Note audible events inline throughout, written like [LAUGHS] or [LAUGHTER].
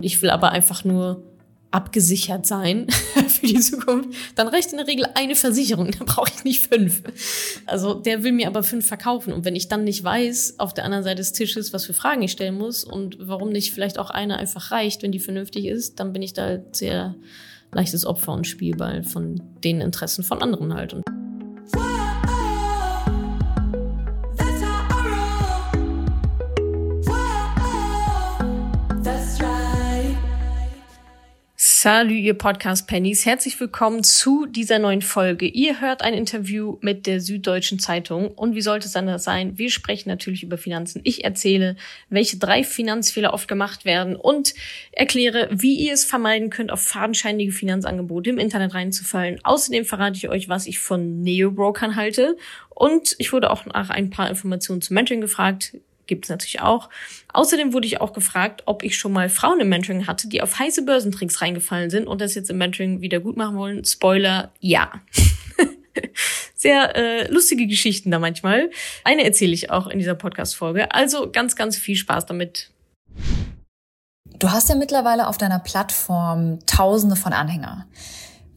Ich will aber einfach nur abgesichert sein [LAUGHS] für die Zukunft, dann reicht in der Regel eine Versicherung, [LAUGHS] da brauche ich nicht fünf. Also der will mir aber fünf verkaufen und wenn ich dann nicht weiß, auf der anderen Seite des Tisches, was für Fragen ich stellen muss und warum nicht vielleicht auch eine einfach reicht, wenn die vernünftig ist, dann bin ich da sehr leichtes Opfer und Spielball von den Interessen von anderen halt. Und Salut, ihr Podcast-Pennies. Herzlich willkommen zu dieser neuen Folge. Ihr hört ein Interview mit der Süddeutschen Zeitung. Und wie sollte es anders sein? Wir sprechen natürlich über Finanzen. Ich erzähle, welche drei Finanzfehler oft gemacht werden und erkläre, wie ihr es vermeiden könnt, auf fadenscheinige Finanzangebote im Internet reinzufallen. Außerdem verrate ich euch, was ich von Neo-Brokern halte. Und ich wurde auch nach ein paar Informationen zum Mentoring gefragt gibt es natürlich auch. Außerdem wurde ich auch gefragt, ob ich schon mal Frauen im Mentoring hatte, die auf heiße Börsentricks reingefallen sind und das jetzt im Mentoring wieder gut machen wollen. Spoiler, ja. [LAUGHS] Sehr äh, lustige Geschichten da manchmal. Eine erzähle ich auch in dieser Podcast-Folge. Also ganz, ganz viel Spaß damit. Du hast ja mittlerweile auf deiner Plattform Tausende von Anhänger.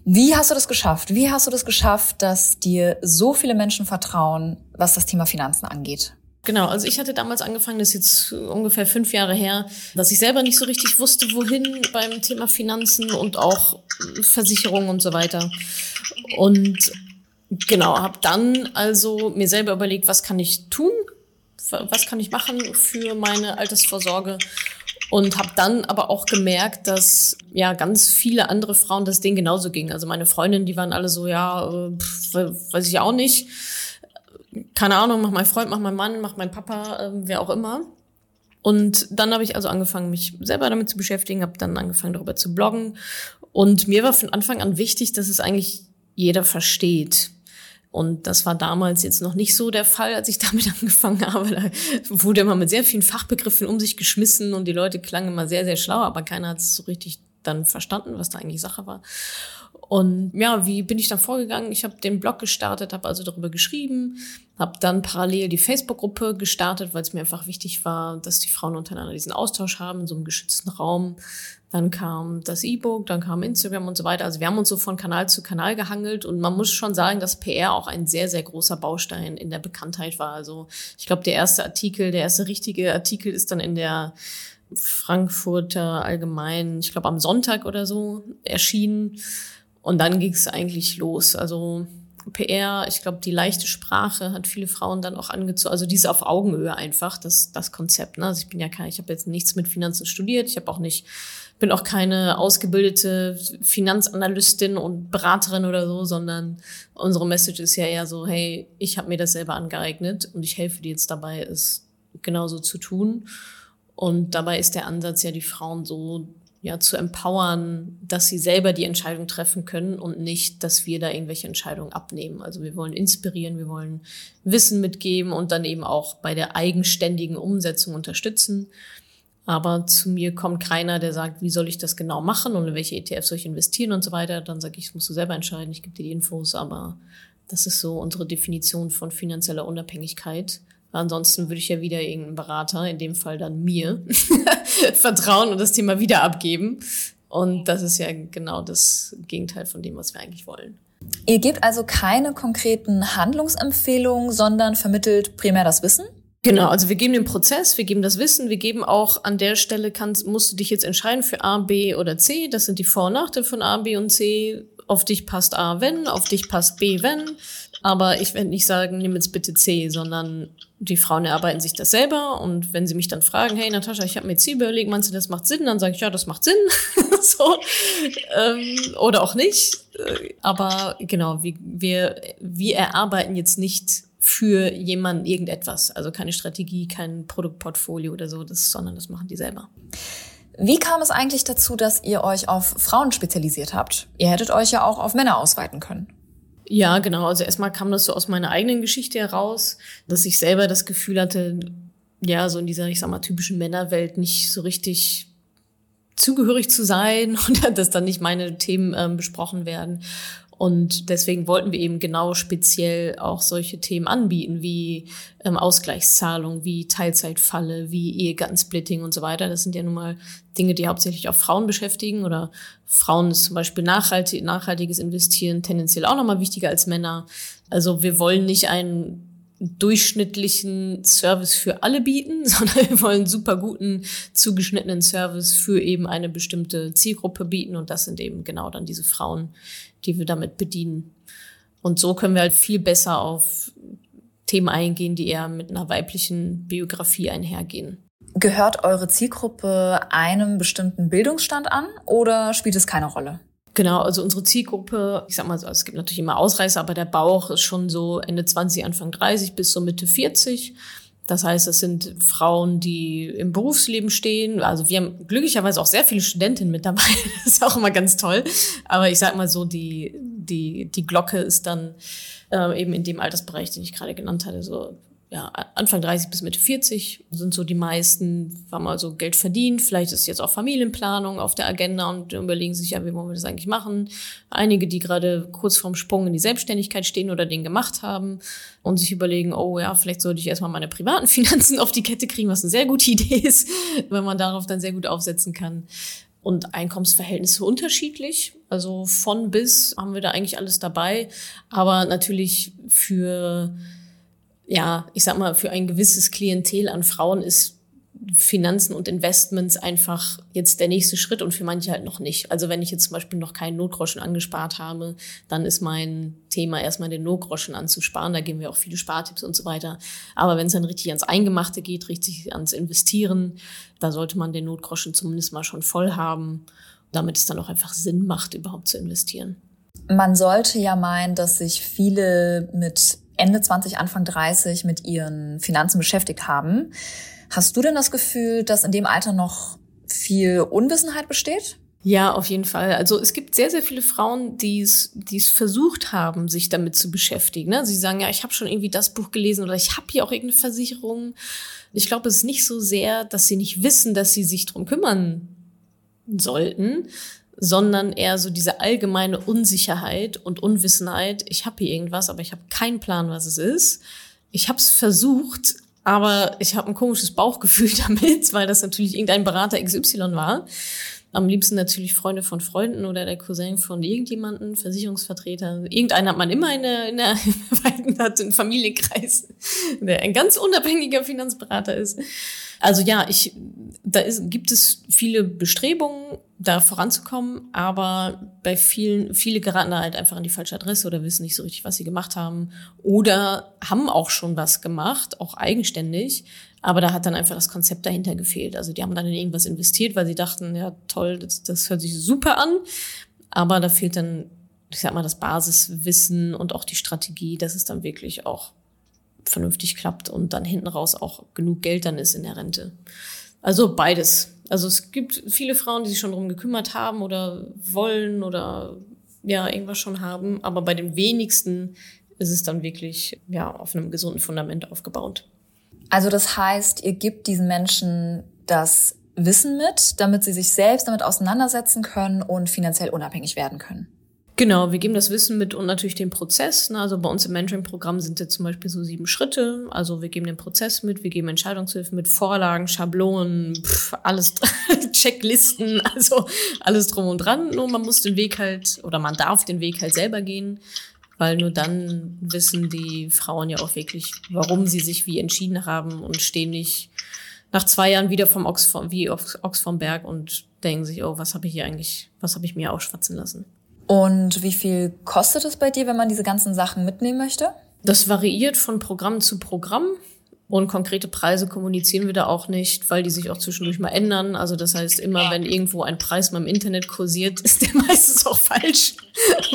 Wie hast du das geschafft? Wie hast du das geschafft, dass dir so viele Menschen vertrauen, was das Thema Finanzen angeht? Genau, also ich hatte damals angefangen, das ist jetzt ungefähr fünf Jahre her, dass ich selber nicht so richtig wusste, wohin beim Thema Finanzen und auch Versicherungen und so weiter. Und genau, habe dann also mir selber überlegt, was kann ich tun, was kann ich machen für meine Altersvorsorge und habe dann aber auch gemerkt, dass ja ganz viele andere Frauen das denen genauso ging. Also meine Freundinnen, die waren alle so, ja, äh, pf, weiß ich auch nicht keine Ahnung, mach mein Freund, mach mein Mann, mach mein Papa, äh, wer auch immer. Und dann habe ich also angefangen, mich selber damit zu beschäftigen, habe dann angefangen, darüber zu bloggen. Und mir war von Anfang an wichtig, dass es eigentlich jeder versteht. Und das war damals jetzt noch nicht so der Fall, als ich [LAUGHS] damit angefangen habe. Da wurde immer mit sehr vielen Fachbegriffen um sich geschmissen und die Leute klangen immer sehr, sehr schlau, aber keiner hat es so richtig dann verstanden, was da eigentlich Sache war. Und ja, wie bin ich dann vorgegangen? Ich habe den Blog gestartet, habe also darüber geschrieben, habe dann parallel die Facebook-Gruppe gestartet, weil es mir einfach wichtig war, dass die Frauen untereinander diesen Austausch haben in so einem geschützten Raum. Dann kam das E-Book, dann kam Instagram und so weiter. Also wir haben uns so von Kanal zu Kanal gehangelt und man muss schon sagen, dass PR auch ein sehr, sehr großer Baustein in der Bekanntheit war. Also ich glaube, der erste Artikel, der erste richtige Artikel ist dann in der Frankfurter Allgemein, ich glaube am Sonntag oder so erschienen. Und dann ging es eigentlich los. Also PR, ich glaube, die leichte Sprache hat viele Frauen dann auch angezogen. Also diese auf Augenhöhe einfach, das, das Konzept. Ne? Also ich bin ja kein, ich habe jetzt nichts mit Finanzen studiert, ich habe auch nicht, bin auch keine ausgebildete Finanzanalystin und Beraterin oder so, sondern unsere Message ist ja eher so, hey, ich habe mir das selber angeeignet und ich helfe dir jetzt dabei, es genauso zu tun. Und dabei ist der Ansatz ja, die Frauen so ja, zu empowern, dass sie selber die Entscheidung treffen können und nicht, dass wir da irgendwelche Entscheidungen abnehmen. Also wir wollen inspirieren, wir wollen Wissen mitgeben und dann eben auch bei der eigenständigen Umsetzung unterstützen. Aber zu mir kommt keiner, der sagt, wie soll ich das genau machen und in welche ETFs soll ich investieren und so weiter. Dann sage ich, das musst du selber entscheiden, ich gebe dir die Infos, aber das ist so unsere Definition von finanzieller Unabhängigkeit. Ansonsten würde ich ja wieder irgendeinen Berater, in dem Fall dann mir, [LAUGHS] [LAUGHS] vertrauen und das Thema wieder abgeben. Und das ist ja genau das Gegenteil von dem, was wir eigentlich wollen. Ihr gebt also keine konkreten Handlungsempfehlungen, sondern vermittelt primär das Wissen? Genau, also wir geben den Prozess, wir geben das Wissen, wir geben auch an der Stelle kannst, musst du dich jetzt entscheiden für A, B oder C. Das sind die Vor- und Nachteile von A, B und C. Auf dich passt A, wenn, auf dich passt B, wenn. Aber ich werde nicht sagen, nimm jetzt bitte C, sondern die Frauen erarbeiten sich das selber. Und wenn sie mich dann fragen, hey Natascha, ich habe mir C überlegt, meinst du, das macht Sinn? Dann sage ich, ja, das macht Sinn. [LAUGHS] so. Ähm, oder auch nicht. Äh, aber genau, wir, wir, wir erarbeiten jetzt nicht für jemanden irgendetwas. Also keine Strategie, kein Produktportfolio oder so, das, sondern das machen die selber. Wie kam es eigentlich dazu, dass ihr euch auf Frauen spezialisiert habt? Ihr hättet euch ja auch auf Männer ausweiten können. Ja, genau. Also erstmal kam das so aus meiner eigenen Geschichte heraus, dass ich selber das Gefühl hatte, ja, so in dieser, ich sag mal, typischen Männerwelt nicht so richtig zugehörig zu sein [LAUGHS] und dass dann nicht meine Themen ähm, besprochen werden. Und deswegen wollten wir eben genau speziell auch solche Themen anbieten, wie ähm, Ausgleichszahlung, wie Teilzeitfalle, wie Ehegattensplitting und so weiter. Das sind ja nun mal Dinge, die hauptsächlich auch Frauen beschäftigen oder Frauen ist zum Beispiel nachhaltig, nachhaltiges Investieren tendenziell auch nochmal wichtiger als Männer. Also wir wollen nicht einen durchschnittlichen Service für alle bieten, [LAUGHS] sondern wir wollen super guten, zugeschnittenen Service für eben eine bestimmte Zielgruppe bieten. Und das sind eben genau dann diese Frauen, die wir damit bedienen. Und so können wir halt viel besser auf Themen eingehen, die eher mit einer weiblichen Biografie einhergehen. Gehört eure Zielgruppe einem bestimmten Bildungsstand an oder spielt es keine Rolle? Genau, also unsere Zielgruppe, ich sag mal so, es gibt natürlich immer Ausreißer, aber der Bauch ist schon so Ende 20, Anfang 30 bis so Mitte 40. Das heißt, es sind Frauen, die im Berufsleben stehen. Also wir haben glücklicherweise auch sehr viele Studentinnen mit dabei. [LAUGHS] Das ist auch immer ganz toll. Aber ich sag mal so, die, die, die Glocke ist dann äh, eben in dem Altersbereich, den ich gerade genannt hatte, so ja, Anfang 30 bis Mitte 40 sind so die meisten, haben also Geld verdient. Vielleicht ist jetzt auch Familienplanung auf der Agenda und überlegen sich, ja, wie wollen wir das eigentlich machen? Einige, die gerade kurz vorm Sprung in die Selbstständigkeit stehen oder den gemacht haben und sich überlegen, oh ja, vielleicht sollte ich erstmal meine privaten [LAUGHS] Finanzen auf die Kette kriegen, was eine sehr gute Idee ist, wenn man darauf dann sehr gut aufsetzen kann. Und Einkommensverhältnisse unterschiedlich. Also von bis haben wir da eigentlich alles dabei. Aber natürlich für ja, ich sag mal, für ein gewisses Klientel an Frauen ist Finanzen und Investments einfach jetzt der nächste Schritt und für manche halt noch nicht. Also wenn ich jetzt zum Beispiel noch keinen Notgroschen angespart habe, dann ist mein Thema erstmal den Notgroschen anzusparen. Da geben wir auch viele Spartipps und so weiter. Aber wenn es dann richtig ans Eingemachte geht, richtig ans Investieren, da sollte man den Notgroschen zumindest mal schon voll haben, damit es dann auch einfach Sinn macht, überhaupt zu investieren. Man sollte ja meinen, dass sich viele mit Ende 20, Anfang 30 mit ihren Finanzen beschäftigt haben. Hast du denn das Gefühl, dass in dem Alter noch viel Unwissenheit besteht? Ja, auf jeden Fall. Also es gibt sehr, sehr viele Frauen, die es, versucht haben, sich damit zu beschäftigen. Ne? Sie sagen, ja, ich habe schon irgendwie das Buch gelesen oder ich habe hier auch irgendeine Versicherung. Ich glaube, es ist nicht so sehr, dass sie nicht wissen, dass sie sich drum kümmern sollten, sondern eher so diese allgemeine Unsicherheit und Unwissenheit. Ich habe hier irgendwas, aber ich habe keinen Plan, was es ist. Ich habe es versucht, aber ich habe ein komisches Bauchgefühl [LAUGHS] damit, weil das natürlich irgendein Berater XY war. Am liebsten natürlich Freunde von Freunden oder der Cousin von irgendjemanden, Versicherungsvertreter. Irgendeinen hat man immer in der, in der [LAUGHS] weiten Familienkreis, der ein ganz unabhängiger Finanzberater ist. Also ja, ich, da ist, gibt es viele Bestrebungen, da voranzukommen, aber bei vielen, viele geraten da halt einfach an die falsche Adresse oder wissen nicht so richtig, was sie gemacht haben oder haben auch schon was gemacht, auch eigenständig, aber da hat dann einfach das Konzept dahinter gefehlt. Also die haben dann in irgendwas investiert, weil sie dachten, ja toll, das, das hört sich super an, aber da fehlt dann, ich sag mal, das Basiswissen und auch die Strategie, dass es dann wirklich auch vernünftig klappt und dann hinten raus auch genug Geld dann ist in der Rente. Also beides. Also es gibt viele Frauen, die sich schon drum gekümmert haben oder wollen oder ja, irgendwas schon haben. Aber bei den wenigsten ist es dann wirklich ja, auf einem gesunden Fundament aufgebaut. Also das heißt, ihr gebt diesen Menschen das Wissen mit, damit sie sich selbst damit auseinandersetzen können und finanziell unabhängig werden können. Genau, wir geben das Wissen mit und natürlich den Prozess. Ne? Also bei uns im Mentoring-Programm sind jetzt zum Beispiel so sieben Schritte. Also wir geben den Prozess mit, wir geben Entscheidungshilfen mit Vorlagen, Schablonen, pff, alles, [LAUGHS] Checklisten, also alles drum und dran. Nur man muss den Weg halt, oder man darf den Weg halt selber gehen, weil nur dann wissen die Frauen ja auch wirklich, warum sie sich wie entschieden haben und stehen nicht nach zwei Jahren wieder vom Ochs wie Ochs vom Berg und denken sich, oh, was habe ich hier eigentlich, was habe ich mir ausschwatzen lassen. Und wie viel kostet es bei dir, wenn man diese ganzen Sachen mitnehmen möchte? Das variiert von Programm zu Programm. Und konkrete Preise kommunizieren wir da auch nicht, weil die sich auch zwischendurch mal ändern. Also das heißt, immer wenn irgendwo ein Preis mal im Internet kursiert, ist der [LAUGHS] meistens auch falsch,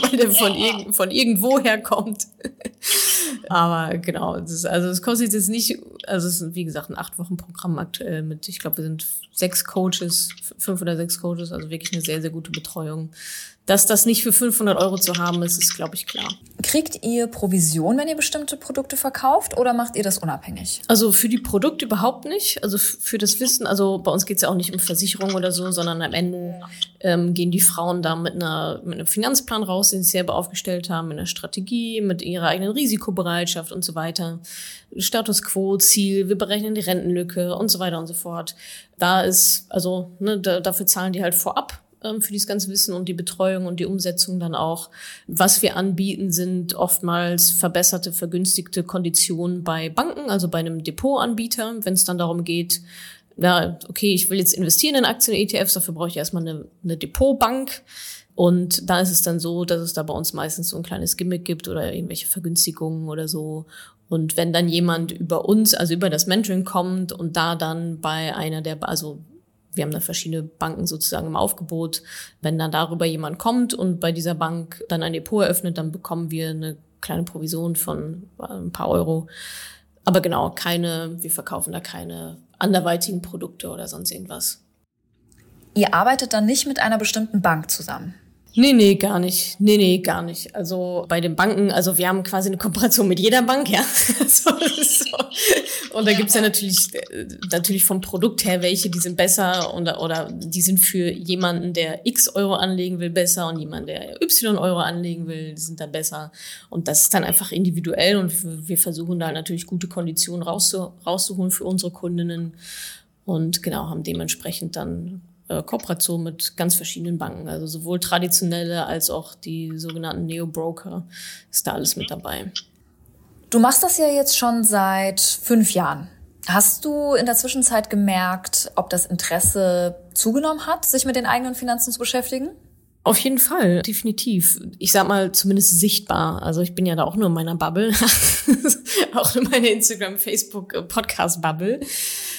weil der von, irg von irgendwo herkommt. Aber genau, das, also es kostet jetzt nicht, Also es ist, wie gesagt, ein acht Wochen Programm aktuell mit, ich glaube, wir sind sechs Coaches, fünf oder sechs Coaches, also wirklich eine sehr, sehr gute Betreuung. Dass das nicht für 500 Euro zu haben ist, ist, glaube ich, klar. Kriegt ihr Provision, wenn ihr bestimmte Produkte verkauft oder macht ihr das unabhängig? Also für die Produkte überhaupt nicht. Also für das Wissen, also bei uns geht es ja auch nicht um Versicherung oder so, sondern am Ende ähm, gehen die Frauen da mit, einer, mit einem Finanzplan raus, den sie selber aufgestellt haben, mit einer Strategie, mit ihrer eigenen Risikobereitschaft und so weiter. Status quo, Ziel, wir berechnen die Rentenlücke und so weiter und so fort. Da ist, also ne, da, dafür zahlen die halt vorab für dieses ganze Wissen und die Betreuung und die Umsetzung dann auch. Was wir anbieten, sind oftmals verbesserte, vergünstigte Konditionen bei Banken, also bei einem Depotanbieter, wenn es dann darum geht, ja, okay, ich will jetzt investieren in Aktien, ETFs, dafür brauche ich erstmal eine, eine Depotbank. Und da ist es dann so, dass es da bei uns meistens so ein kleines Gimmick gibt oder irgendwelche Vergünstigungen oder so. Und wenn dann jemand über uns, also über das Mentoring kommt und da dann bei einer der, also wir haben da verschiedene Banken sozusagen im Aufgebot. Wenn dann darüber jemand kommt und bei dieser Bank dann ein Depot eröffnet, dann bekommen wir eine kleine Provision von äh, ein paar Euro. Aber genau, keine, wir verkaufen da keine anderweitigen Produkte oder sonst irgendwas. Ihr arbeitet dann nicht mit einer bestimmten Bank zusammen? Nee, nee, gar nicht. Nee, nee, gar nicht. Also bei den Banken, also wir haben quasi eine Kooperation mit jeder Bank, ja. [LAUGHS] so, so. Und da gibt's ja natürlich, natürlich vom Produkt her welche, die sind besser oder, oder die sind für jemanden, der X Euro anlegen will, besser und jemanden, der Y Euro anlegen will, die sind dann besser. Und das ist dann einfach individuell und wir versuchen da natürlich gute Konditionen rauszu, rauszuholen für unsere Kundinnen und genau, haben dementsprechend dann äh, Kooperation mit ganz verschiedenen Banken, also sowohl traditionelle als auch die sogenannten Neo-Broker, ist da alles mit dabei. Du machst das ja jetzt schon seit fünf Jahren. Hast du in der Zwischenzeit gemerkt, ob das Interesse zugenommen hat, sich mit den eigenen Finanzen zu beschäftigen? Auf jeden Fall, definitiv. Ich sag mal, zumindest sichtbar. Also ich bin ja da auch nur in meiner Bubble, [LAUGHS] auch in meiner Instagram, Facebook, äh, Podcast-Bubble.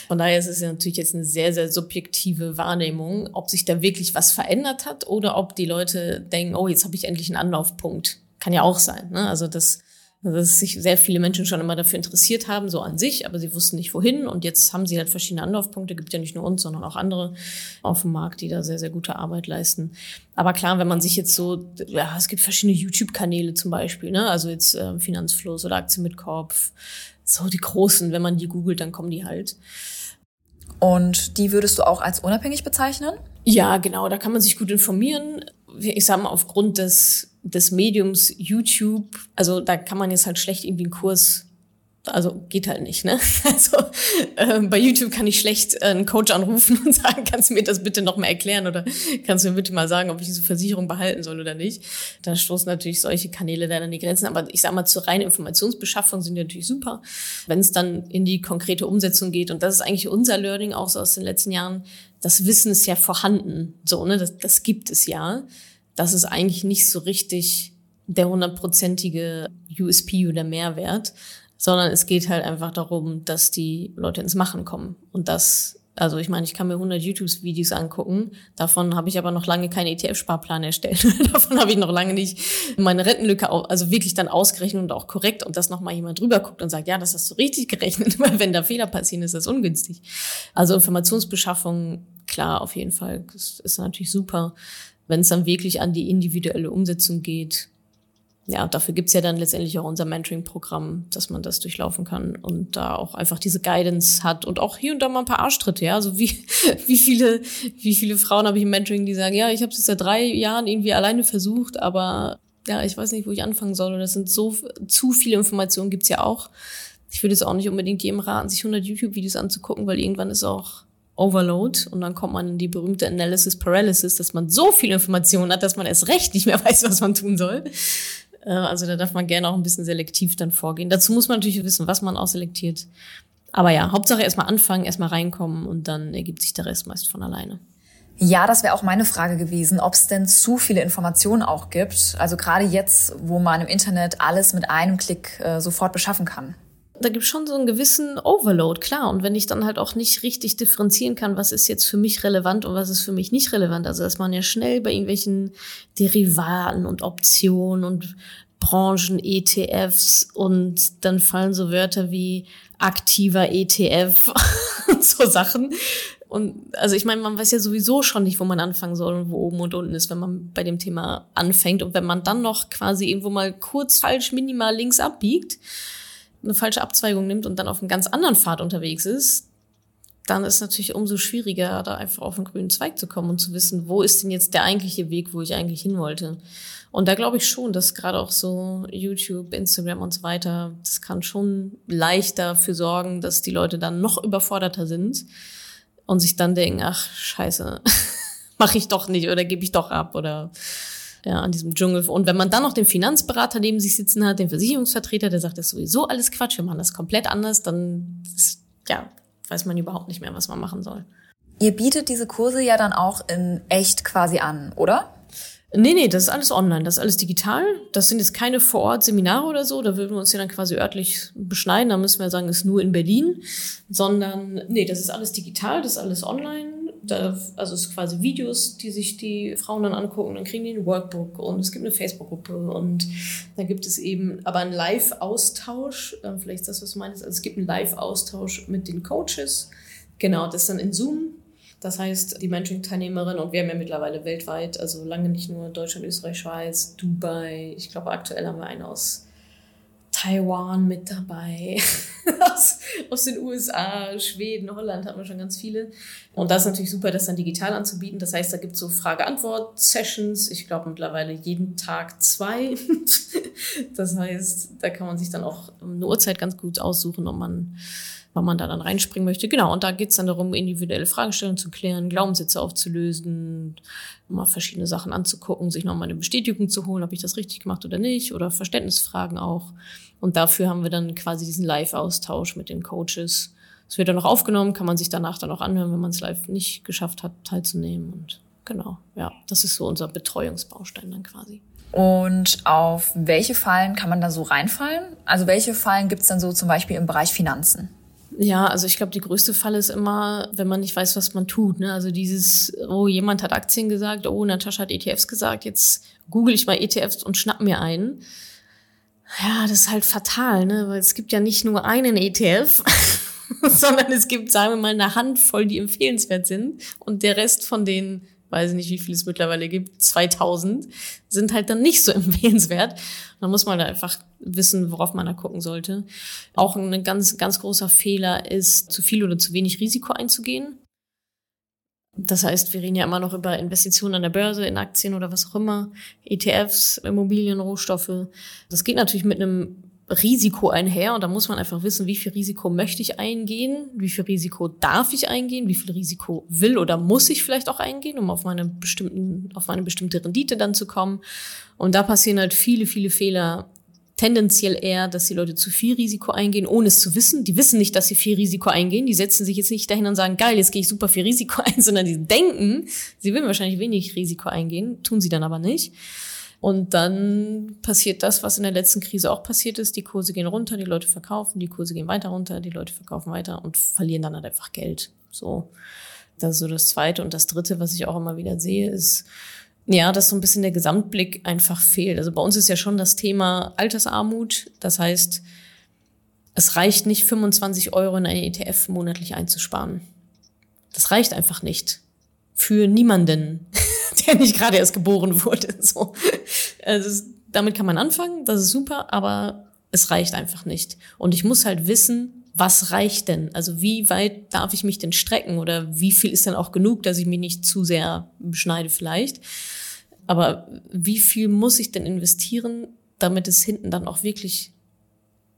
Von daher ist es ja natürlich jetzt eine sehr, sehr subjektive Wahrnehmung, ob sich da wirklich was verändert hat oder ob die Leute denken, oh, jetzt habe ich endlich einen Anlaufpunkt. Kann ja auch sein. Ne? Also das, dass sich sehr viele Menschen schon immer dafür interessiert haben, so an sich, aber sie wussten nicht wohin. Und jetzt haben sie halt verschiedene Anlaufpunkte. Gibt ja nicht nur uns, sondern auch andere auf dem Markt, die da sehr, sehr gute Arbeit leisten. Aber klar, wenn man sich jetzt so, ja, es gibt verschiedene YouTube-Kanäle zum Beispiel, ne? Also jetzt äh, Finanzfluss oder Aktien mit Kopf. So die großen, wenn man die googelt, dann kommen die halt. Und die würdest du auch als unabhängig bezeichnen? Ja, genau. Da kann man sich gut informieren. Ich sage mal, aufgrund des, des Mediums YouTube, also da kann man jetzt halt schlecht irgendwie einen Kurs also geht halt nicht, ne? [LAUGHS] Also äh, bei YouTube kann ich schlecht äh, einen Coach anrufen und [LAUGHS] sagen, kannst du mir das bitte noch mal erklären oder kannst du mir bitte mal sagen, ob ich diese Versicherung behalten soll oder nicht? Da stoßen natürlich solche Kanäle dann an die Grenzen. Aber ich sag mal, zur reinen Informationsbeschaffung sind die natürlich super. Wenn es dann in die konkrete Umsetzung geht, und das ist eigentlich unser Learning auch so aus den letzten Jahren, das Wissen ist ja vorhanden, so, ne? Das, das gibt es ja. Das ist eigentlich nicht so richtig der hundertprozentige USP oder Mehrwert sondern es geht halt einfach darum, dass die Leute ins Machen kommen. Und das, also ich meine, ich kann mir 100 YouTube-Videos angucken, davon habe ich aber noch lange keinen ETF-Sparplan erstellt. [LAUGHS] davon habe ich noch lange nicht meine Rentenlücke, also wirklich dann ausgerechnet und auch korrekt und dass nochmal jemand drüber guckt und sagt, ja, das hast du richtig gerechnet, [LAUGHS] weil wenn da Fehler passieren, ist das ungünstig. Also Informationsbeschaffung, klar, auf jeden Fall, das ist natürlich super. Wenn es dann wirklich an die individuelle Umsetzung geht, ja, dafür gibt's ja dann letztendlich auch unser Mentoring-Programm, dass man das durchlaufen kann und da auch einfach diese Guidance hat und auch hier und da mal ein paar Arschtritte, ja. Also wie, [LAUGHS] wie viele, wie viele Frauen habe ich im Mentoring, die sagen, ja, ich habe es seit drei Jahren irgendwie alleine versucht, aber ja, ich weiß nicht, wo ich anfangen soll. Und das sind so zu viele Informationen gibt's ja auch. Ich würde es auch nicht unbedingt jedem raten, sich 100 YouTube-Videos anzugucken, weil irgendwann ist auch Overload und dann kommt man in die berühmte Analysis Paralysis, dass man so viel Informationen hat, dass man erst recht nicht mehr [LAUGHS] weiß, was man tun soll. Äh, also da darf man gerne auch ein bisschen selektiv dann vorgehen. Dazu muss man natürlich wissen, was man ausselektiert. Aber ja, Hauptsache erstmal anfangen, erstmal reinkommen und dann ergibt sich der Rest meist von alleine. Ja, das wäre auch meine Frage gewesen, ob es denn zu viele Informationen auch gibt. Also gerade jetzt, wo man im Internet alles mit einem Klick äh, sofort beschaffen kann da gibt schon so einen gewissen Overload, klar. Und wenn ich dann halt auch nicht richtig differenzieren kann, was ist jetzt für mich relevant und was ist für mich nicht relevant, also dass man ja schnell bei irgendwelchen Derivaten und Optionen und Branchen, ETFs und dann fallen so Wörter wie aktiver ETF [LAUGHS] und so Sachen. Und also ich meine, man weiß ja sowieso schon nicht, wo man anfangen soll und wo oben und unten ist, wenn man bei dem Thema anfängt. Und wenn man dann noch quasi irgendwo mal kurz falsch minimal links abbiegt, eine falsche Abzweigung nimmt und dann auf einem ganz anderen Pfad unterwegs ist, dann ist es natürlich umso schwieriger, da einfach auf den grünen Zweig zu kommen und zu wissen, wo ist denn jetzt der eigentliche Weg, wo ich eigentlich hin wollte. Und da glaube ich schon, dass gerade auch so YouTube, Instagram und so weiter, das kann schon leichter dafür sorgen, dass die Leute dann noch überforderter sind und sich dann denken, ach scheiße, [LAUGHS] mache ich doch nicht oder gebe ich doch ab oder ja, an diesem Dschungel. Und wenn man dann noch den Finanzberater neben sich sitzen hat, den Versicherungsvertreter, der sagt, das ist sowieso alles Quatsch, wir machen das komplett anders, dann ist, ja, weiß man überhaupt nicht mehr, was man machen soll. Ihr bietet diese Kurse ja dann auch in echt quasi an, oder? Nee, nee, das ist alles online, das ist alles digital. Das sind jetzt keine Vor-Ort-Seminare oder so, da würden wir uns ja dann quasi örtlich beschneiden, da müssen wir sagen, ist nur in Berlin, sondern nee, das ist alles digital, das ist alles online. Da, also es ist quasi Videos, die sich die Frauen dann angucken, dann kriegen die ein Workbook und es gibt eine Facebook-Gruppe und dann gibt es eben aber einen Live-Austausch, vielleicht ist das, was du meinst, also es gibt einen Live-Austausch mit den Coaches, genau, das ist dann in Zoom, das heißt, die Mentoring-Teilnehmerinnen, und wir haben ja mittlerweile weltweit, also lange nicht nur Deutschland, Österreich, Schweiz, Dubai, ich glaube aktuell haben wir eine aus Taiwan mit dabei, [LAUGHS] aus, aus den USA, Schweden, Holland hatten wir schon ganz viele. Und das ist natürlich super, das dann digital anzubieten. Das heißt, da gibt es so Frage-Antwort-Sessions. Ich glaube mittlerweile jeden Tag zwei. [LAUGHS] das heißt, da kann man sich dann auch eine Uhrzeit ganz gut aussuchen, ob man wann man da dann reinspringen möchte. Genau, und da geht's dann darum, individuelle Fragestellungen zu klären, Glaubenssätze aufzulösen, mal verschiedene Sachen anzugucken, sich nochmal eine Bestätigung zu holen, ob ich das richtig gemacht oder nicht, oder Verständnisfragen auch. Und dafür haben wir dann quasi diesen Live-Austausch mit den Coaches. Es wird dann noch aufgenommen, kann man sich danach dann auch anhören, wenn man es live nicht geschafft hat, teilzunehmen. Und genau, ja, das ist so unser Betreuungsbaustein dann quasi. Und auf welche Fallen kann man da so reinfallen? Also welche Fallen gibt's dann so zum Beispiel im Bereich Finanzen? Ja, also ich glaube, die größte Falle ist immer, wenn man nicht weiß, was man tut. Ne? Also dieses, oh, jemand hat Aktien gesagt, oh, Natascha hat ETFs gesagt, jetzt google ich mal ETFs und schnapp mir einen. Ja, das ist halt fatal, ne? Weil es gibt ja nicht nur einen ETF, [LAUGHS] sondern es gibt, sagen wir mal, eine Handvoll, die empfehlenswert sind. Und der Rest von den weiß ich nicht, wie viel es mittlerweile gibt, 2000, sind halt dann nicht so [LAUGHS] empfehlenswert. Da muss man da einfach wissen, worauf man da gucken sollte. Auch ein ganz, ganz großer Fehler ist, zu viel oder zu wenig Risiko einzugehen. Das heißt, wir reden ja immer noch über Investitionen an der Börse, in Aktien oder was auch immer, ETFs, Immobilien, Rohstoffe. Das geht natürlich mit einem Risiko einher und da muss man einfach wissen, wie viel Risiko möchte ich eingehen, wie viel Risiko darf ich eingehen, wie viel Risiko will oder muss ich vielleicht auch eingehen, um auf meine bestimmten, auf meine bestimmte Rendite dann zu kommen. Und da passieren halt viele, viele Fehler. Tendenziell eher, dass die Leute zu viel Risiko eingehen, ohne es zu wissen. Die wissen nicht, dass sie viel Risiko eingehen. Die setzen sich jetzt nicht dahin und sagen, geil, jetzt gehe ich super viel Risiko [LAUGHS] ein, sondern die denken, sie will wahrscheinlich wenig Risiko eingehen, tun sie dann aber nicht. Und dann passiert das, was in der letzten Krise auch passiert ist. Die Kurse gehen runter, die Leute verkaufen, die Kurse gehen weiter runter, die Leute verkaufen weiter und verlieren dann halt einfach Geld. So. Das ist so das Zweite. Und das Dritte, was ich auch immer wieder sehe, ist, ja, dass so ein bisschen der Gesamtblick einfach fehlt. Also bei uns ist ja schon das Thema Altersarmut. Das heißt, es reicht nicht, 25 Euro in einen ETF monatlich einzusparen. Das reicht einfach nicht. Für niemanden. Der nicht gerade erst geboren wurde. [LAUGHS] So. Also, damit kann man anfangen, das ist super, aber es reicht einfach nicht. Und ich muss halt wissen, was reicht denn? Also wie weit darf ich mich denn strecken oder wie viel ist denn auch genug, dass ich mich nicht zu sehr beschneide vielleicht? Aber wie viel muss ich denn investieren, damit es hinten dann auch wirklich,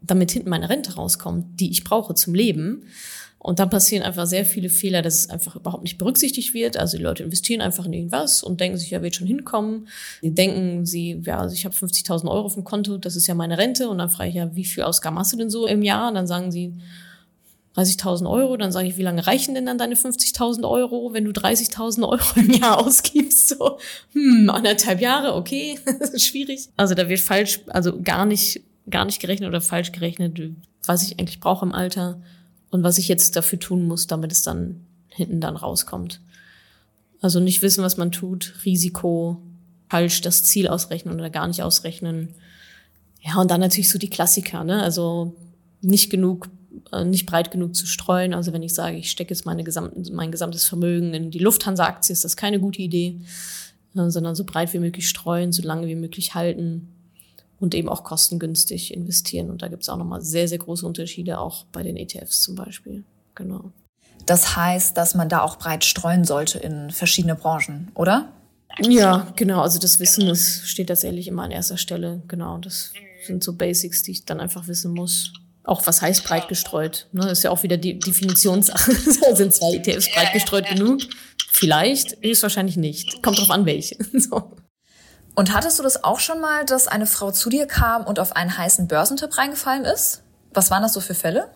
damit hinten meine Rente rauskommt, die ich brauche zum Leben? Und dann passieren einfach sehr viele Fehler, dass es einfach überhaupt nicht berücksichtigt wird. Also die Leute investieren einfach in irgendwas und denken sich, ja, wird schon hinkommen. Die denken, sie, ja, also ich habe 50.000 Euro auf dem Konto, das ist ja meine Rente. Und dann frage ich ja, wie viel Ausgaben hast du denn so im Jahr? Und dann sagen sie 30.000 Euro. Dann sage ich, wie lange reichen denn dann deine 50.000 Euro, wenn du 30.000 Euro im Jahr ausgibst? So, hm, anderthalb Jahre, okay, [LAUGHS] das ist schwierig. Also da wird falsch, also gar nicht, gar nicht gerechnet oder falsch gerechnet, was ich eigentlich brauche im Alter und was ich jetzt dafür tun muss, damit es dann hinten dann rauskommt. Also nicht wissen, was man tut, Risiko, falsch das Ziel ausrechnen oder gar nicht ausrechnen. Ja, und dann natürlich so die Klassiker, ne? Also nicht genug äh, nicht breit genug zu streuen. Also wenn ich sage, ich stecke jetzt meine gesamten, mein gesamtes Vermögen in die Lufthansa-Aktie, ist das keine gute Idee, äh, sondern so breit wie möglich streuen, so lange wie möglich halten und eben auch kostengünstig investieren. Und da gibt es auch nochmal sehr, sehr große Unterschiede, auch bei den ETFs zum Beispiel. Genau. Das heißt, dass man da auch breit streuen sollte in verschiedene Branchen, oder? Ja, genau. Also das Wissen, das steht tatsächlich immer an erster Stelle. Genau. Das sind so Basics, die ich dann einfach wissen muss. Auch was heißt breit gestreut? Ne, ist ja auch wieder die Definitionssache. [LAUGHS] sind zwei ETFs breit gestreut genug? Vielleicht, ist wahrscheinlich nicht. Kommt drauf an, welche. [LAUGHS] so. Und hattest du das auch schon mal, dass eine Frau zu dir kam und auf einen heißen Börsentipp reingefallen ist? Was waren das so für Fälle?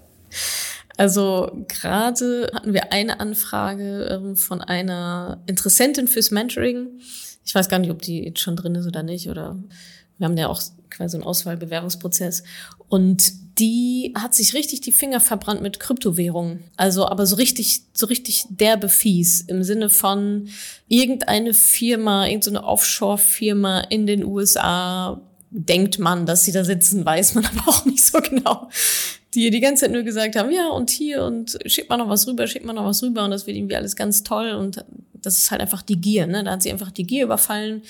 Also gerade hatten wir eine Anfrage ähm, von einer Interessentin fürs Mentoring. Ich weiß gar nicht, ob die jetzt schon drin ist oder nicht. Oder wir haben ja auch quasi einen Auswahlbewerbungsprozess. Und die hat sich richtig die Finger verbrannt mit Kryptowährungen. Also aber so richtig, so richtig derbe fies im Sinne von irgendeine Firma, irgendeine Offshore-Firma in den USA denkt man, dass sie da sitzen, weiß man [LAUGHS] aber auch nicht so genau. Die die ganze Zeit nur gesagt haben, ja, und hier und schickt mal noch was rüber, schickt mal noch was rüber und das wird irgendwie alles ganz toll und das ist halt einfach die Gier, ne? Da hat sie einfach die Gier überfallen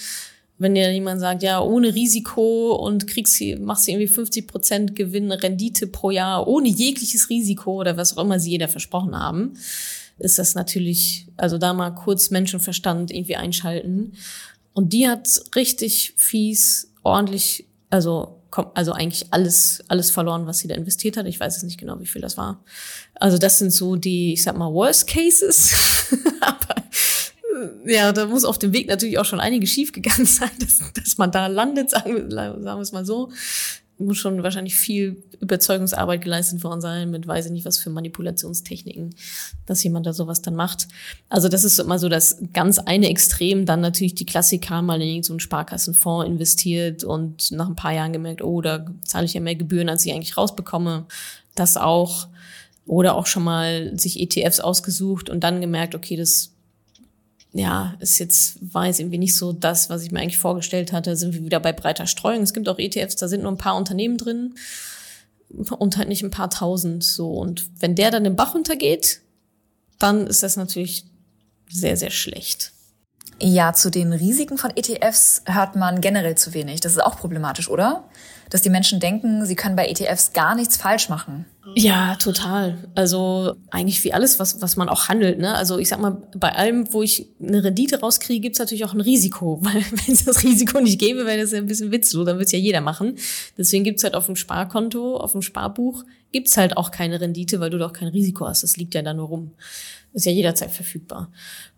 wenn dir jemand sagt, ja, ohne Risiko und kriegst, machst du irgendwie 50 Prozent Gewinn, Rendite pro Jahr, ohne jegliches Risiko oder was auch immer sie jeder versprochen haben, ist das natürlich, also da mal kurz Menschenverstand irgendwie einschalten. Und die hat richtig fies, ordentlich, also, also eigentlich alles, alles verloren, was sie da investiert hat. Ich weiß jetzt nicht genau, wie viel das war. Also das sind so die, ich sag mal, Worst Cases. [LAUGHS] Aber ja, da muss auf dem Weg natürlich auch schon einiges schiefgegangen [LAUGHS] sein, dass, dass man da landet, sagen, sagen wir es mal so. Muss schon wahrscheinlich viel Überzeugungsarbeit geleistet worden sein mit weiß ich nicht was für Manipulationstechniken, dass jemand da sowas dann macht. Also das ist immer so das ganz eine Extrem, dann natürlich die Klassiker mal in so einen Sparkassenfonds investiert und nach ein paar Jahren gemerkt, oh, da zahle ich ja mehr Gebühren, als ich eigentlich rausbekomme. Das auch. Oder auch schon mal sich ETFs ausgesucht und dann gemerkt, okay, das ja, ist jetzt, war jetzt irgendwie nicht so das, was ich mir eigentlich vorgestellt hatte. Sind wir wieder bei breiter Streuung. Es gibt auch ETFs, da sind nur ein paar Unternehmen drin und halt nicht ein paar tausend so. Und wenn der dann im Bach untergeht, dann ist das natürlich sehr, sehr schlecht. Ja, zu den Risiken von ETFs hört man generell zu wenig. Das ist auch problematisch, oder? Dass die Menschen denken, sie können bei ETFs gar nichts falsch machen. Ja, total. Also eigentlich wie alles, was, was man auch handelt. Ne? Also ich sag mal, bei allem, wo ich eine Rendite rauskriege, gibt's natürlich auch ein Risiko. [LAUGHS] Weil wenn es das Risiko nicht gäbe, wäre das ja ein bisschen witzlos. Dann wird's ja jeder machen. Deswegen gibt's halt auf dem Sparkonto, auf dem Sparbuch, gibt's halt auch keine Rendite, weil du doch kein Risiko hast. Das liegt ja da nur rum. ist ja jederzeit verfügbar.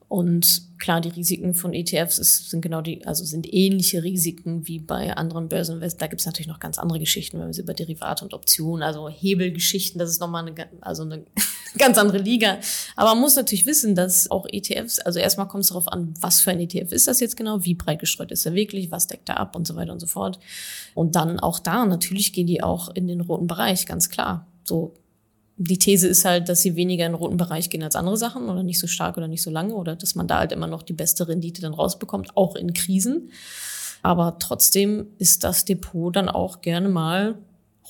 Und klar, die Risiken von ETFs ist, sind genau die, also sind ähnliche Risiken wie bei anderen Börsen. Da gibt es natürlich noch ganz andere Geschichten, wenn wir über Derivate und Optionen, also Hebelgeschichten, das ist nochmal eine, also eine [LAUGHS] ganz andere Liga. Aber man muss natürlich wissen, dass auch ETFs, also erstmal kommt es darauf an, was für ein ETF ist das jetzt genau, wie breit gestreut ist er wirklich, was deckt er ab und so weiter und so fort. Und dann auch da, natürlich gehen die auch in den roten Bereich, ganz klar. So die These ist halt, dass sie weniger in den roten Bereich gehen als andere Sachen oder nicht so stark oder nicht so lange oder dass man da halt immer noch die beste Rendite dann rausbekommt, auch in Krisen. Aber trotzdem ist das Depot dann auch gerne mal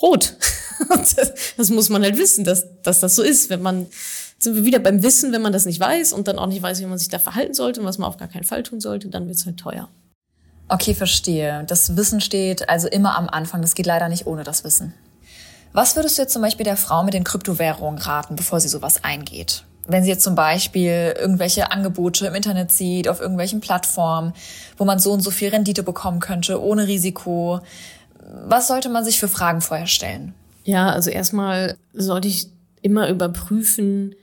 rot. [LAUGHS] das, das, muss man halt wissen, dass, dass das so ist. Wenn man, sind wir wieder beim Wissen, wenn man das nicht weiß und dann auch nicht weiß, wie man sich da verhalten sollte und was man auf gar keinen Fall tun sollte, dann wird es halt teuer. Okay, verstehe. Das Wissen steht also immer am Anfang. Das geht leider nicht ohne das Wissen. Was würdest du jetzt zum Beispiel der Frau mit den Kryptowährungen raten, bevor sie sowas eingeht? Wenn sie jetzt zum Beispiel irgendwelche Angebote im Internet sieht, auf irgendwelchen Plattformen, wo man so und so viel Rendite bekommen könnte, ohne Risiko, was sollte man sich für Fragen vorher stellen? Ja, also erstmal sollte ich immer überprüfen,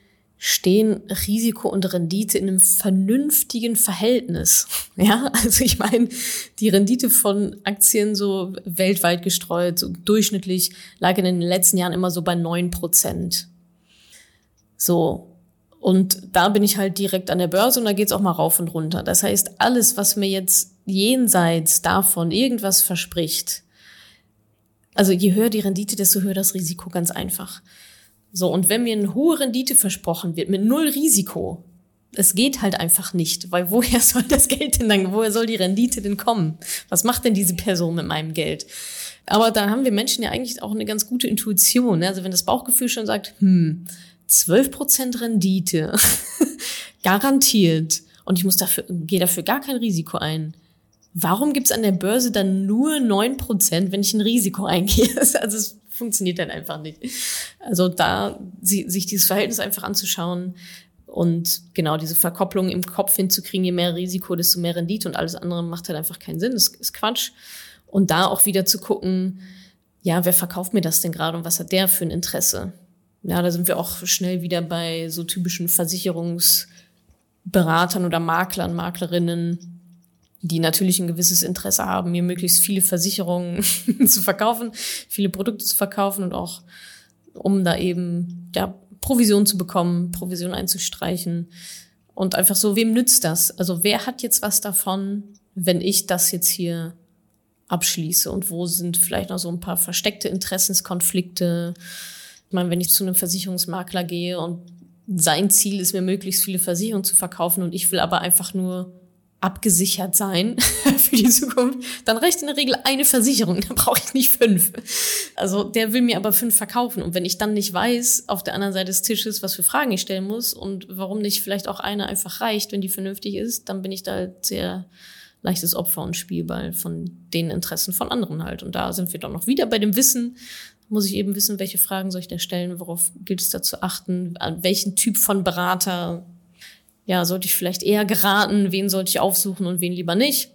stehen Risiko und Rendite in einem vernünftigen Verhältnis. Ja, also ich meine, die Rendite von Aktien so weltweit gestreut, so durchschnittlich lag in den letzten Jahren immer so bei neun Prozent. So. Und da bin ich halt direkt an der Börse und da geht's auch mal rauf und runter. Das heißt, alles, was mir jetzt jenseits davon irgendwas verspricht, also je höher die Rendite, desto höher das Risiko, ganz einfach. So, und wenn mir eine hohe Rendite versprochen wird mit null Risiko, es geht halt einfach nicht, weil woher [LAUGHS] soll das Geld denn dann, woher soll die Rendite denn kommen? Was macht denn diese Person mit meinem Geld? Aber da haben wir Menschen ja eigentlich auch eine ganz gute Intuition. Ne? Also wenn das Bauchgefühl schon sagt, hm, 12% Rendite, [LAUGHS] garantiert, und ich muss dafür, gehe dafür gar kein Risiko ein. Warum gibt's an der Börse dann nur 9%, wenn ich ein Risiko [LAUGHS] eingehe? Also es funktioniert dann einfach nicht. Also da sich dieses Verhältnis einfach anzuschauen und genau diese Verkopplung im Kopf hinzukriegen, je mehr Risiko, desto mehr Rendite und alles andere macht halt einfach keinen Sinn. Das ist Quatsch. Und da auch wieder zu gucken, ja, wer verkauft mir das denn gerade und was hat der für ein Interesse? Ja, da sind wir auch schnell wieder bei so typischen Versicherungsberatern oder Maklern, Maklerinnen, die natürlich ein gewisses Interesse haben, mir möglichst viele Versicherungen [LAUGHS] zu verkaufen, viele Produkte zu verkaufen und auch um da eben ja, Provision zu bekommen, Provision einzustreichen. Und einfach so, wem nützt das? Also wer hat jetzt was davon, wenn ich das jetzt hier abschließe? Und wo sind vielleicht noch so ein paar versteckte Interessenskonflikte? Ich meine, wenn ich zu einem Versicherungsmakler gehe und sein Ziel ist mir möglichst viele Versicherungen zu verkaufen und ich will aber einfach nur abgesichert sein [LAUGHS] für die Zukunft, dann reicht in der Regel eine Versicherung, dann brauche ich nicht fünf. Also der will mir aber fünf verkaufen. Und wenn ich dann nicht weiß, auf der anderen Seite des Tisches, was für Fragen ich stellen muss und warum nicht vielleicht auch eine einfach reicht, wenn die vernünftig ist, dann bin ich da halt sehr leichtes Opfer und Spielball von den Interessen von anderen halt. Und da sind wir dann noch wieder bei dem Wissen, muss ich eben wissen, welche Fragen soll ich da stellen, worauf gilt es da zu achten, an welchen Typ von Berater ja, sollte ich vielleicht eher geraten, wen sollte ich aufsuchen und wen lieber nicht.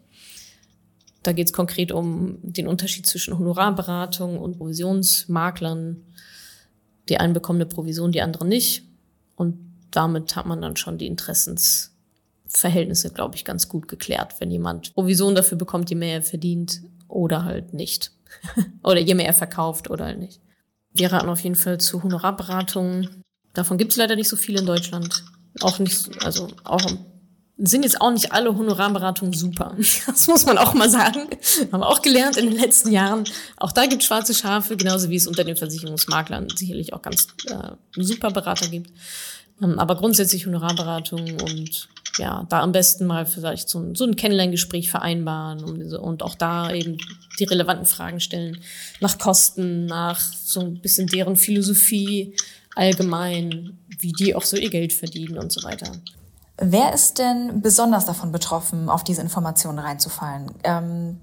Da geht es konkret um den Unterschied zwischen Honorarberatung und Provisionsmaklern. Die einen bekommen eine Provision, die anderen nicht. Und damit hat man dann schon die Interessensverhältnisse, glaube ich, ganz gut geklärt. Wenn jemand Provision dafür bekommt, je mehr er verdient oder halt nicht. [LAUGHS] oder je mehr er verkauft oder halt nicht. Wir raten auf jeden Fall zu Honorarberatungen. Davon gibt es leider nicht so viel in Deutschland auch nicht, also auch sind jetzt auch nicht alle Honorarberatungen super. [LAUGHS] Das muss man auch mal sagen. Haben wir auch gelernt in den letzten Jahren. Auch da gibt es schwarze Schafe, genauso wie es unter den Versicherungsmaklern sicherlich auch ganz äh, super Berater gibt. Ähm, aber grundsätzlich Honorarberatung und ja, da am besten mal vielleicht so ein, so ein Kennenlerngespräch vereinbaren und, und auch da eben die relevanten Fragen stellen. Nach Kosten, nach so ein bisschen deren Philosophie allgemein, wie die auch so ihr Geld verdienen und so weiter. Wer ist denn besonders davon betroffen, auf diese Informationen reinzufallen? Ähm,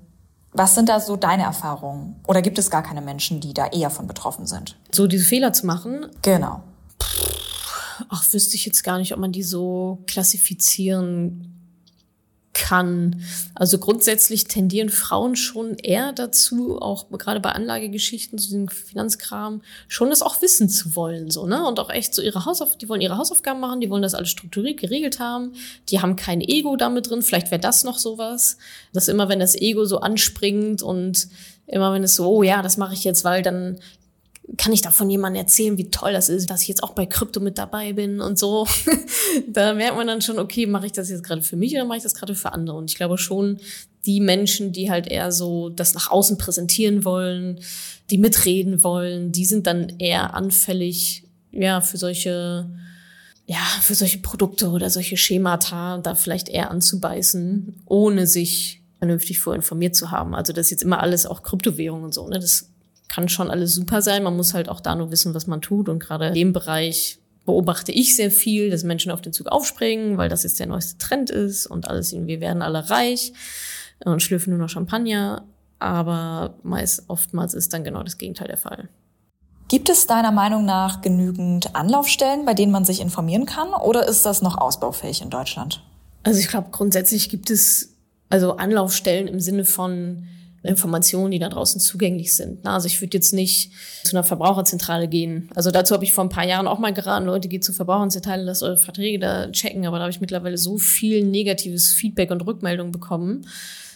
was sind da so deine Erfahrungen? Oder gibt es gar keine Menschen, die da eher von betroffen sind? So diese Fehler zu machen? Genau. Ach, wüsste ich jetzt gar nicht, ob man die so klassifizieren kann. Also grundsätzlich tendieren Frauen schon eher dazu, auch gerade bei Anlagegeschichten, zu diesem Finanzkram, schon das auch wissen zu wollen, so, ne? Und auch echt so ihre Hausaufgaben, die wollen ihre Hausaufgaben machen, die wollen das alles strukturiert, geregelt haben, die haben kein Ego damit drin, vielleicht wäre das noch sowas, dass immer, wenn das Ego so anspringt und immer wenn es so, oh ja, das mache ich jetzt, weil dann kann ich davon jemandem erzählen, wie toll das ist, dass ich jetzt auch bei Krypto mit dabei bin und so. [LAUGHS] da merkt man dann schon, okay, mache ich das jetzt gerade für mich oder mache ich das gerade für andere? Und ich glaube schon, die Menschen, die halt eher so das nach außen präsentieren wollen, die mitreden wollen, die sind dann eher anfällig, ja, für solche, ja, für solche Produkte oder solche Schemata da vielleicht eher anzubeißen, ohne sich vernünftig vorinformiert zu haben. Also das ist jetzt immer alles auch Kryptowährung und so, ne? Das kann schon alles super sein. Man muss halt auch da nur wissen, was man tut. Und gerade in dem Bereich beobachte ich sehr viel, dass Menschen auf den Zug aufspringen, weil das jetzt der neueste Trend ist und alles, wir werden alle reich und schlürfen nur noch Champagner. Aber meist, oftmals ist dann genau das Gegenteil der Fall. Gibt es deiner Meinung nach genügend Anlaufstellen, bei denen man sich informieren kann, oder ist das noch ausbaufähig in Deutschland? Also ich glaube, grundsätzlich gibt es also Anlaufstellen im Sinne von Informationen, die da draußen zugänglich sind. Also ich würde jetzt nicht zu einer Verbraucherzentrale gehen. Also dazu habe ich vor ein paar Jahren auch mal geraten, Leute, geht zur Verbraucherzentrale, lasst eure Verträge da checken. Aber da habe ich mittlerweile so viel negatives Feedback und Rückmeldung bekommen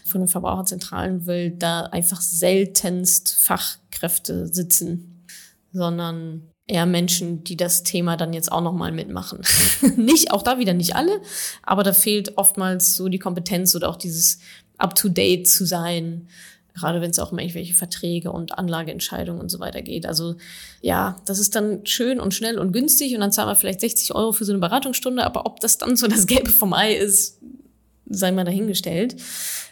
von den Verbraucherzentralen, weil da einfach seltenst Fachkräfte sitzen, sondern eher Menschen, die das Thema dann jetzt auch nochmal mitmachen. [LAUGHS] nicht, auch da wieder nicht alle, aber da fehlt oftmals so die Kompetenz oder auch dieses up-to-date zu sein, gerade wenn es auch um irgendwelche Verträge und Anlageentscheidungen und so weiter geht. Also ja, das ist dann schön und schnell und günstig und dann zahlen wir vielleicht 60 Euro für so eine Beratungsstunde, aber ob das dann so das Gelbe vom Ei ist, sei mal dahingestellt.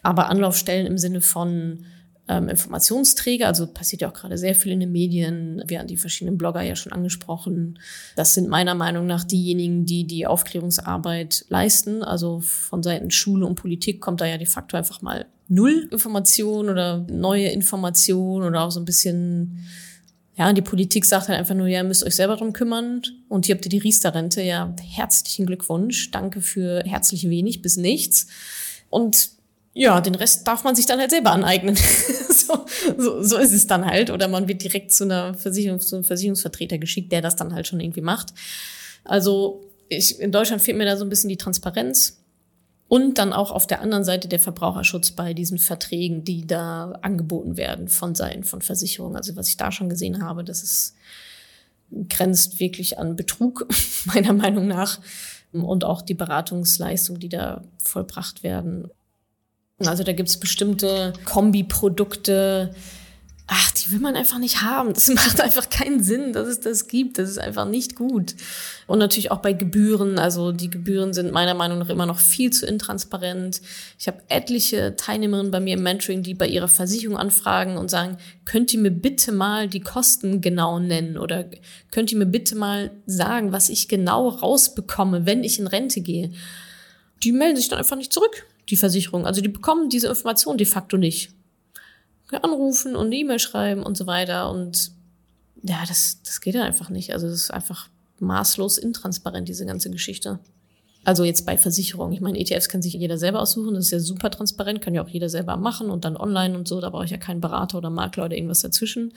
Aber Anlaufstellen im Sinne von ähm, Informationsträger. Also passiert ja auch gerade sehr viel in den Medien. Wir haben die verschiedenen Blogger ja schon angesprochen. Das sind meiner Meinung nach diejenigen, die die Aufklärungsarbeit leisten. Also von Seiten Schule und Politik kommt da ja de facto einfach mal null Information oder neue Information oder auch so ein bisschen ja, die Politik sagt halt einfach nur, ja, müsst euch selber drum kümmern. Und hier habt ihr die Riester-Rente. Ja, herzlichen Glückwunsch. Danke für herzlich wenig bis nichts. Und ja, den Rest darf man sich dann halt selber aneignen. [LAUGHS] so, so, so ist es dann halt. Oder man wird direkt zu einer Versicherung, zu einem Versicherungsvertreter geschickt, der das dann halt schon irgendwie macht. Also ich, in Deutschland fehlt mir da so ein bisschen die Transparenz. Und dann auch auf der anderen Seite der Verbraucherschutz bei diesen Verträgen, die da angeboten werden von Seiten von Versicherungen. Also was ich da schon gesehen habe, das ist grenzt wirklich an Betrug, [LAUGHS] meiner Meinung nach. Und auch die Beratungsleistung, die da vollbracht werden. Also da gibt's bestimmte Kombiprodukte, ach, die will man einfach nicht haben. Das [LAUGHS] macht einfach keinen Sinn, dass es das gibt. Das ist einfach nicht gut. Und natürlich auch bei Gebühren. Also die Gebühren sind meiner Meinung nach immer noch viel zu intransparent. Ich habe etliche Teilnehmerinnen bei mir im Mentoring, die bei ihrer Versicherung anfragen und sagen, könnt ihr mir bitte mal die Kosten genau nennen oder könnt ihr mir bitte mal sagen, was ich genau rausbekomme, wenn ich in Rente gehe. Die melden sich dann einfach nicht zurück, die Versicherung. Also die bekommen diese Information de facto nicht anrufen und E-Mail schreiben und so weiter. Und ja, das, das geht ja einfach nicht. Also das ist einfach maßlos intransparent, diese ganze Geschichte. Also jetzt bei Versicherungen. Ich meine, ETFs kann sich jeder selber aussuchen. Das ist ja super transparent, kann ja auch jeder selber machen und dann online und so. Da brauche ich ja keinen Berater oder Makler oder irgendwas dazwischen.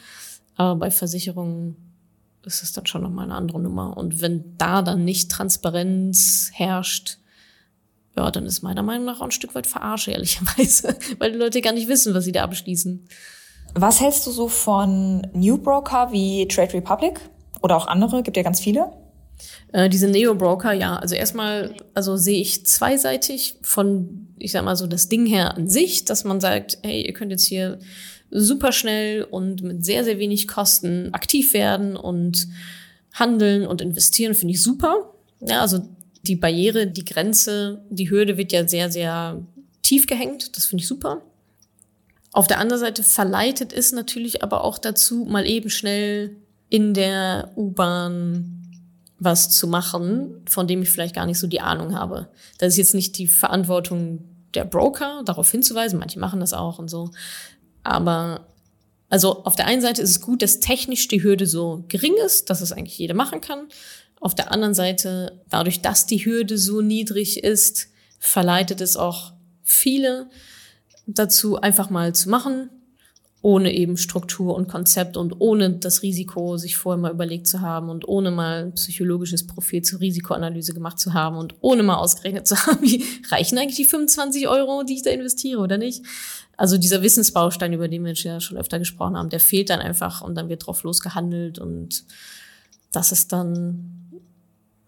Aber bei Versicherungen ist es dann schon nochmal eine andere Nummer. Und wenn da dann nicht Transparenz herrscht, ja, dann ist meiner Meinung nach auch ein Stück weit verarsche, ehrlicherweise, [LAUGHS] weil die Leute gar nicht wissen, was sie da abschließen. Was hältst du so von New Broker wie Trade Republic oder auch andere? Gibt ja ganz viele. Äh, diese Neo-Broker, ja. Also erstmal, also sehe ich zweiseitig von, ich sag mal so, das Ding her an sich, dass man sagt, hey, ihr könnt jetzt hier super schnell und mit sehr, sehr wenig Kosten aktiv werden und handeln und investieren, finde ich super. Ja, also die Barriere, die Grenze, die Hürde wird ja sehr, sehr tief gehängt. Das finde ich super. Auf der anderen Seite verleitet es natürlich aber auch dazu, mal eben schnell in der U-Bahn was zu machen, von dem ich vielleicht gar nicht so die Ahnung habe. Das ist jetzt nicht die Verantwortung der Broker, darauf hinzuweisen. Manche machen das auch und so. Aber also auf der einen Seite ist es gut, dass technisch die Hürde so gering ist, dass es eigentlich jeder machen kann. Auf der anderen Seite, dadurch, dass die Hürde so niedrig ist, verleitet es auch viele dazu, einfach mal zu machen, ohne eben Struktur und Konzept und ohne das Risiko sich vorher mal überlegt zu haben und ohne mal ein psychologisches Profil zur Risikoanalyse gemacht zu haben und ohne mal ausgerechnet zu [LAUGHS] haben, wie reichen eigentlich die 25 Euro, die ich da investiere oder nicht. Also dieser Wissensbaustein, über den wir ja schon öfter gesprochen haben, der fehlt dann einfach und dann wird drauf losgehandelt und das ist dann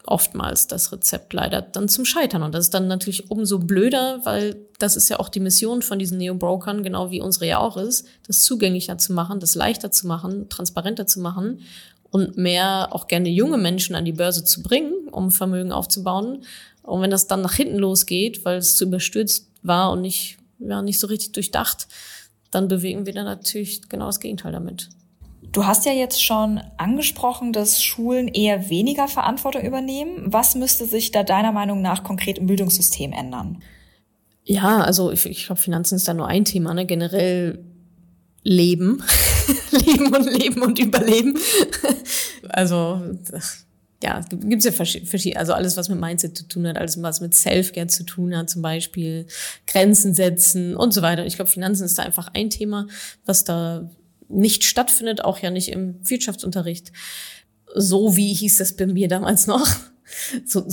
oftmals das Rezept leider dann zum Scheitern. Und das ist dann natürlich umso blöder, weil das ist ja auch die Mission von diesen Neo-Brokern, genau wie unsere ja auch ist, das zugänglicher zu machen, das leichter zu machen, transparenter zu machen und mehr auch gerne junge Menschen an die Börse zu bringen, um Vermögen aufzubauen. Und wenn das dann nach hinten losgeht, weil es zu überstürzt war und nicht, ja, nicht so richtig durchdacht, dann bewegen wir dann natürlich genau das Gegenteil damit. Du hast ja jetzt schon angesprochen, dass Schulen eher weniger Verantwortung übernehmen. Was müsste sich da deiner Meinung nach konkret im Bildungssystem ändern? Ja, also ich, ich glaube, Finanzen ist da nur ein Thema, ne? Generell Leben. [LAUGHS] leben und Leben und Überleben. [LAUGHS] also, ja, gibt's ja verschiedene, also alles, was mit Mindset zu tun hat, alles, was mit Self-Care zu tun hat, zum Beispiel Grenzen setzen und so weiter. Ich glaube, Finanzen ist da einfach ein Thema, was da nicht stattfindet, auch ja nicht im Wirtschaftsunterricht. So wie hieß das bei mir damals noch. [LAUGHS] So,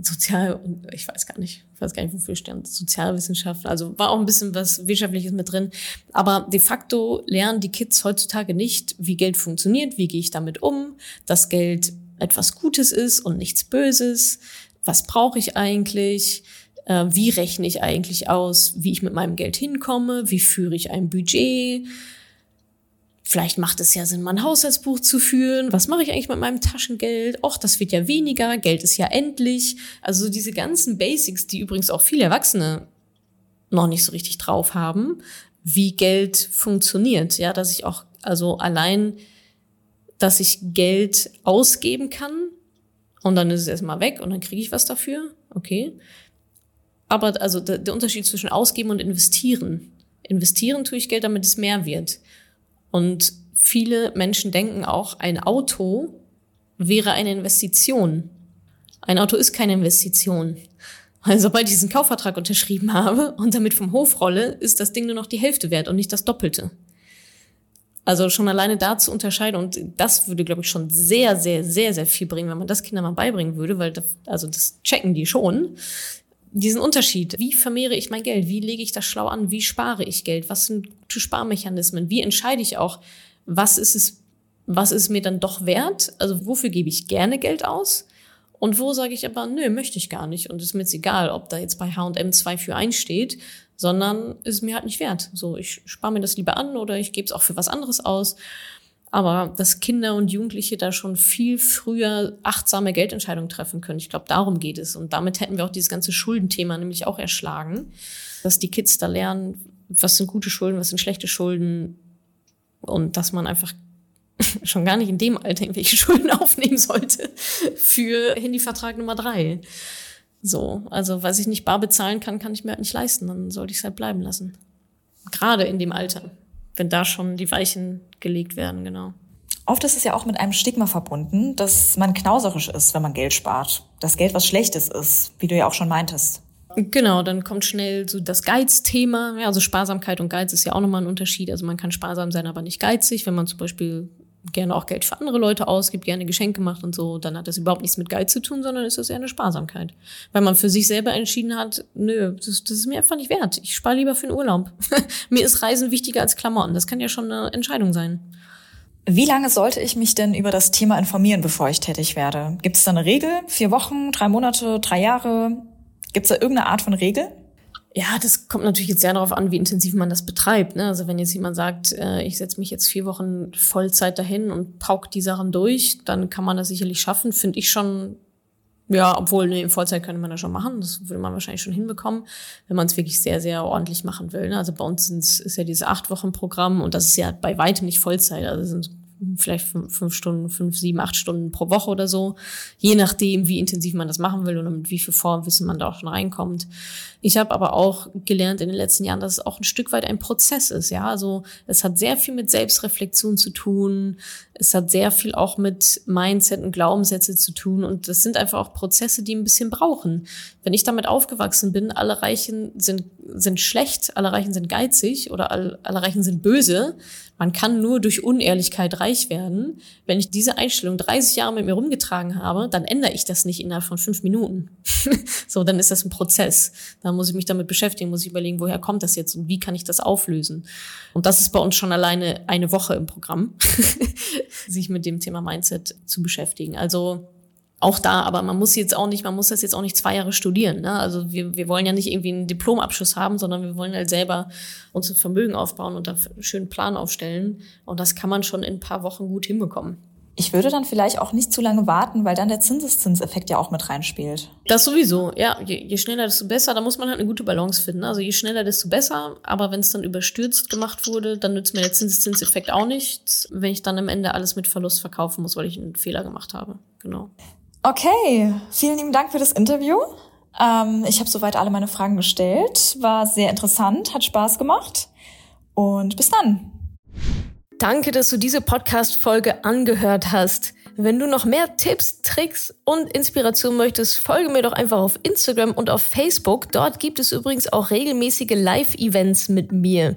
sozial, ich weiß gar nicht, ich weiß gar nicht, wofür stand, Sozialwissenschaften, also war auch ein bisschen was Wirtschaftliches mit drin. Aber de facto lernen die Kids heutzutage nicht, wie Geld funktioniert, wie gehe ich damit um, dass Geld etwas Gutes ist und nichts Böses, was brauche ich eigentlich, äh, wie rechne ich eigentlich aus, wie ich mit meinem Geld hinkomme, wie führe ich ein Budget, Vielleicht macht es ja Sinn, mal ein Haushaltsbuch zu führen. Was mache ich eigentlich mit meinem Taschengeld? Och, das wird ja weniger. Geld ist ja endlich. Also diese ganzen Basics, die übrigens auch viele Erwachsene noch nicht so richtig drauf haben, wie Geld funktioniert. Ja, dass ich auch, also allein, dass ich Geld ausgeben kann und dann ist es erstmal weg und dann kriege ich was dafür. Okay. Aber also der Unterschied zwischen ausgeben und investieren. Investieren tue ich Geld, damit es mehr wird. Und viele Menschen denken auch, ein Auto wäre eine Investition. Ein Auto ist keine Investition. Also sobald ich diesen Kaufvertrag unterschrieben habe und damit vom Hof rolle, ist das Ding nur noch die Hälfte wert und nicht das Doppelte. Also schon alleine da zu unterscheiden und das würde, glaube ich, schon sehr, sehr, sehr, sehr viel bringen, wenn man das Kindern mal beibringen würde, weil das, also das checken die schon. Diesen Unterschied, wie vermehre ich mein Geld, wie lege ich das schlau an, wie spare ich Geld, was sind gute Sparmechanismen, wie entscheide ich auch, was ist es, was ist mir dann doch wert, also wofür gebe ich gerne Geld aus? Und wo sage ich aber, nö, möchte ich gar nicht. Und ist mir jetzt egal, ob da jetzt bei H&M 2 für 1 steht, sondern ist mir halt nicht wert. So, ich spare mir das lieber an oder ich gebe es auch für was anderes aus. Aber dass Kinder und Jugendliche da schon viel früher achtsame Geldentscheidungen treffen können, ich glaube, darum geht es. Und damit hätten wir auch dieses ganze Schuldenthema nämlich auch erschlagen, dass die Kids da lernen, was sind gute Schulden, was sind schlechte Schulden und dass man einfach [LAUGHS] schon gar nicht in dem Alter irgendwelche Schulden [LAUGHS] aufnehmen sollte für Handyvertrag Nummer drei. So, also was ich nicht bar bezahlen kann, kann ich mir halt nicht leisten. Dann sollte ich es halt bleiben lassen. Gerade in dem Alter, wenn da schon die Weichen gelegt werden, genau. Oft ist es ja auch mit einem Stigma verbunden, dass man knauserisch ist, wenn man Geld spart. Das Geld was Schlechtes ist, wie du ja auch schon meintest. Genau, dann kommt schnell so das Geizthema. Ja, also Sparsamkeit und Geiz ist ja auch nochmal ein Unterschied. Also man kann sparsam sein, aber nicht geizig. Wenn man zum Beispiel gerne auch Geld für andere Leute ausgibt, gerne Geschenke macht und so, dann hat das überhaupt nichts mit Geld zu tun, sondern ist das eher eine Sparsamkeit. Weil man für sich selber entschieden hat, nö, das, das ist mir einfach nicht wert. Ich spare lieber für den Urlaub. [LAUGHS] mir ist Reisen wichtiger als Klamotten. Das kann ja schon eine Entscheidung sein. Wie lange sollte ich mich denn über das Thema informieren, bevor ich tätig werde? Gibt es da eine Regel? Vier Wochen, drei Monate, drei Jahre? Gibt es da irgendeine Art von Regel? Ja, das kommt natürlich jetzt sehr darauf an, wie intensiv man das betreibt. Ne? Also wenn jetzt jemand sagt, äh, ich setze mich jetzt vier Wochen Vollzeit dahin und paukt die Sachen durch, dann kann man das sicherlich schaffen. Finde ich schon, ja, obwohl ne, in Vollzeit könnte man das schon machen. Das würde man wahrscheinlich schon hinbekommen, wenn man es wirklich sehr, sehr ordentlich machen will. Ne? Also bei uns sind's, ist ja dieses acht Wochen Programm und das ist ja bei weitem nicht Vollzeit. Also sind vielleicht fünf, fünf Stunden, fünf, sieben, acht Stunden pro Woche oder so. Je nachdem, wie intensiv man das machen will und mit wie viel Vorwissen man da auch schon reinkommt. Ich habe aber auch gelernt in den letzten Jahren, dass es auch ein Stück weit ein Prozess ist. Ja, also es hat sehr viel mit Selbstreflexion zu tun. Es hat sehr viel auch mit Mindset und Glaubenssätze zu tun. Und das sind einfach auch Prozesse, die ein bisschen brauchen. Wenn ich damit aufgewachsen bin, alle Reichen sind, sind schlecht, alle Reichen sind geizig oder alle, alle Reichen sind böse. Man kann nur durch Unehrlichkeit reich werden. Wenn ich diese Einstellung 30 Jahre mit mir rumgetragen habe, dann ändere ich das nicht innerhalb von fünf Minuten. [LAUGHS] so, dann ist das ein Prozess. Dann muss ich mich damit beschäftigen, muss ich überlegen, woher kommt das jetzt und wie kann ich das auflösen. Und das ist bei uns schon alleine eine Woche im Programm, [LAUGHS] sich mit dem Thema Mindset zu beschäftigen. Also auch da, aber man muss jetzt auch nicht, man muss das jetzt auch nicht zwei Jahre studieren. Ne? Also wir, wir wollen ja nicht irgendwie einen Diplomabschluss haben, sondern wir wollen halt selber unser Vermögen aufbauen und da einen schönen Plan aufstellen. Und das kann man schon in ein paar Wochen gut hinbekommen. Ich würde dann vielleicht auch nicht zu lange warten, weil dann der Zinseszinseffekt ja auch mit reinspielt. Das sowieso, ja. Je, je schneller, desto besser. Da muss man halt eine gute Balance finden. Also je schneller, desto besser. Aber wenn es dann überstürzt gemacht wurde, dann nützt mir der Zinseszinseffekt auch nichts, wenn ich dann am Ende alles mit Verlust verkaufen muss, weil ich einen Fehler gemacht habe. Genau. Okay, vielen lieben Dank für das Interview. Ähm, ich habe soweit alle meine Fragen gestellt. War sehr interessant, hat Spaß gemacht. Und bis dann. Danke, dass du diese Podcast-Folge angehört hast. Wenn du noch mehr Tipps, Tricks und Inspiration möchtest, folge mir doch einfach auf Instagram und auf Facebook. Dort gibt es übrigens auch regelmäßige Live-Events mit mir.